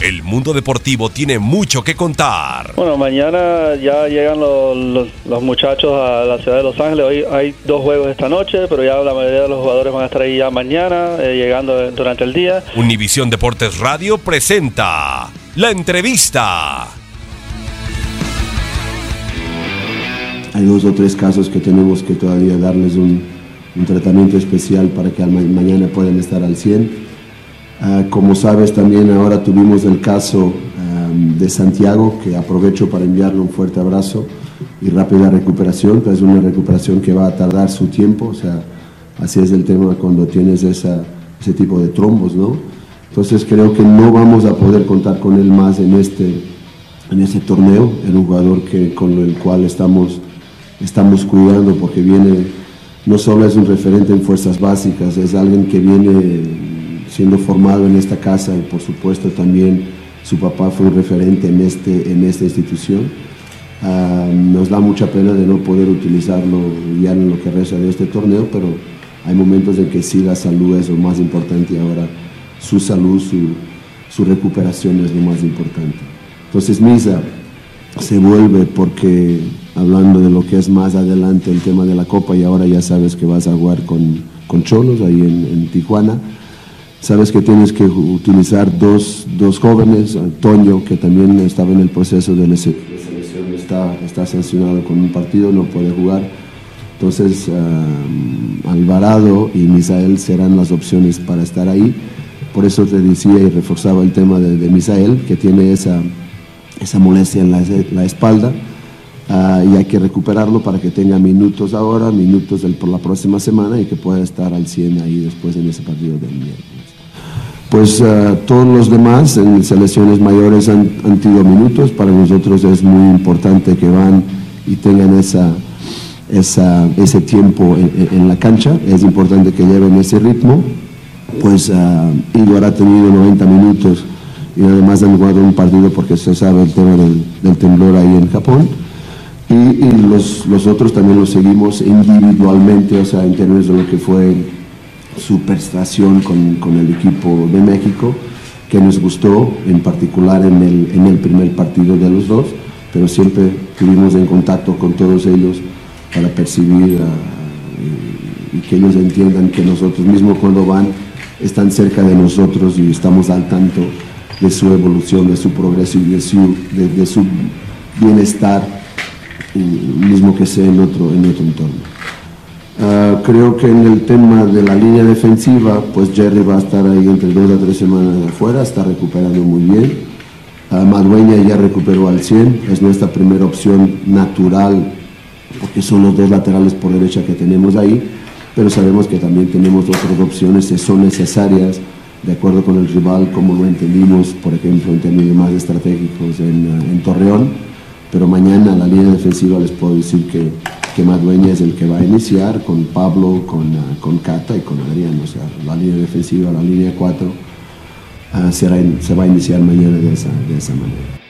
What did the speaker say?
El mundo deportivo tiene mucho que contar. Bueno, mañana ya llegan los, los, muchachos a la ciudad de Los Ángeles. Hoy hay dos juegos esta noche, pero ya la mayoría de los jugadores van a estar ahí ya mañana, eh, llegando durante el día. Univisión Deportes Radio presenta la entrevista. Hay dos o tres casos que tenemos que todavía darles un, un tratamiento especial para que mañana puedan estar al 100 Ah, como sabes, también ahora tuvimos el caso de Santiago, que aprovecho para enviarle un fuerte abrazo y rápida recuperación, pero es una recuperación que va a tardar su tiempo, o sea, así es el tema cuando tienes esa, ese tipo de trombos, ¿no? Entonces creo que no vamos a poder contar con él más en este, en este torneo, un jugador que, con el cual estamos, estamos cuidando porque viene, no solo es un referente en fuerzas básicas, es alguien que viene siendo formado en esta casa y por supuesto también su papá fue un referente en, este, en esta institución. Ah, nos da mucha pena de no poder utilizarlo ya en lo que resta de este torneo, pero hay momentos en que sí la salud es lo más importante y ahora su salud, su, su recuperación es lo más importante. Entonces Misa se vuelve porque hablando de lo que es más adelante el tema de la Copa y ahora ya sabes que vas a jugar con, con Cholos ahí en, en Tijuana Sabes que tienes que utilizar dos, dos jóvenes, Antonio, que también estaba en el proceso de selección, está, está sancionado con un partido, no puede jugar. Entonces, Alvarado y Misael serán las opciones para estar ahí. Por eso te decía y reforzaba el tema de, Misael, que tiene esa, esa molestia en la, espalda. Ah, y hay que recuperarlo para que tenga minutos ahora, minutos por la próxima semana y que pueda estar al 100 ahí después en ese partido del miércoles pues eh, todos los demás en selecciones mayores han, tenido minutos, para nosotros es muy importante que van y tengan esa, ese tiempo en, la cancha, es importante que lleven ese ritmo, pues uh, Igor ha tenido 90 minutos y además han jugado un partido porque se sabe el tema del, temblor ahí en Japón. Y, los, los, otros también los seguimos individualmente, o sea, en términos de lo que fue su prestación con, con, el equipo de México, que nos gustó, en particular en el, en el primer partido de los dos, pero siempre estuvimos en contacto con todos ellos para percibir ah, y, que ellos entiendan que nosotros mismos cuando van están cerca de nosotros y estamos al tanto de su evolución, de su progreso y de su, de, su bienestar, mismo que sea en otro, en otro entorno. Ah, creo que en el tema de la línea defensiva, pues Jerry va a estar ahí entre dos a tres semanas de afuera, está recuperando muy bien. Uh, Madueña ya recuperó al 100, es nuestra primera opción natural, porque son los dos laterales por derecha que tenemos ahí, pero sabemos que también tenemos otras opciones que son necesarias, de acuerdo con el rival, como lo entendimos, por ejemplo, en términos más estratégicos en, en Torreón, pero mañana la línea defensiva les puedo decir que que Madueña es el que va a iniciar con Pablo, con, uh, con Cata y con Adrián. O sea, la línea defensiva, la línea 4, uh, será, se va a iniciar mañana de esa, de esa manera.